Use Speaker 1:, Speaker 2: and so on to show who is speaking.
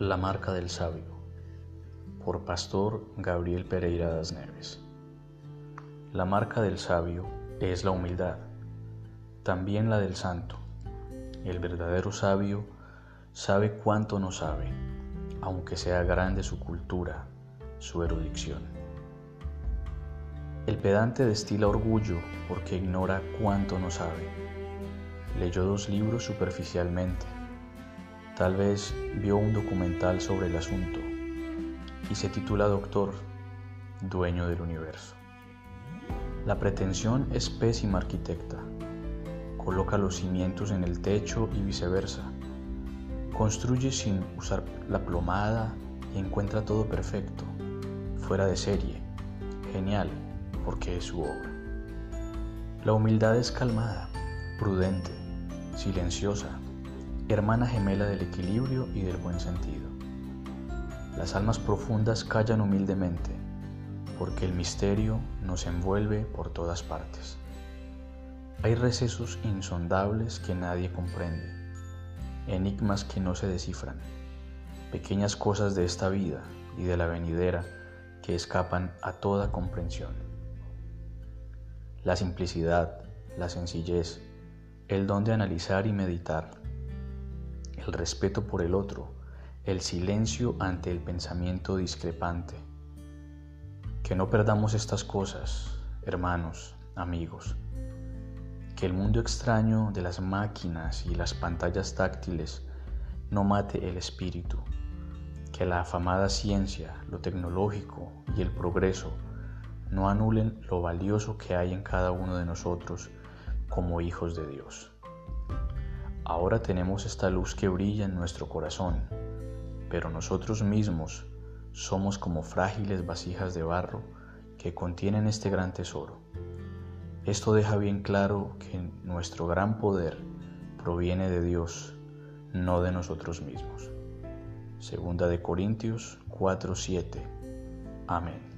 Speaker 1: La marca del sabio por Pastor Gabriel Pereira das Neves. La marca del sabio es la humildad, también la del santo. El verdadero sabio sabe cuánto no sabe, aunque sea grande su cultura, su erudición. El pedante destila orgullo porque ignora cuánto no sabe. Leyó dos libros superficialmente Tal vez vio un documental sobre el asunto y se titula Doctor, dueño del universo. La pretensión es pésima arquitecta. Coloca los cimientos en el techo y viceversa. Construye sin usar la plomada y encuentra todo perfecto, fuera de serie. Genial, porque es su obra. La humildad es calmada, prudente, silenciosa, hermana gemela del equilibrio y del buen sentido. Las almas profundas callan humildemente, porque el misterio nos envuelve por todas partes. Hay recesos insondables que nadie comprende, enigmas que no se descifran, pequeñas cosas de esta vida y de la venidera que escapan a toda comprensión. La simplicidad, la sencillez, el don de analizar y meditar, el respeto por el otro, el silencio ante el pensamiento discrepante. Que no perdamos estas cosas, hermanos, amigos. Que el mundo extraño de las máquinas y las pantallas táctiles no mate el espíritu. Que la afamada ciencia, lo tecnológico y el progreso no anulen lo valioso que hay en cada uno de nosotros como hijos de Dios. Ahora tenemos esta luz que brilla en nuestro corazón, pero nosotros mismos somos como frágiles vasijas de barro que contienen este gran tesoro. Esto deja bien claro que nuestro gran poder proviene de Dios, no de nosotros mismos. Segunda de Corintios 4:7. Amén.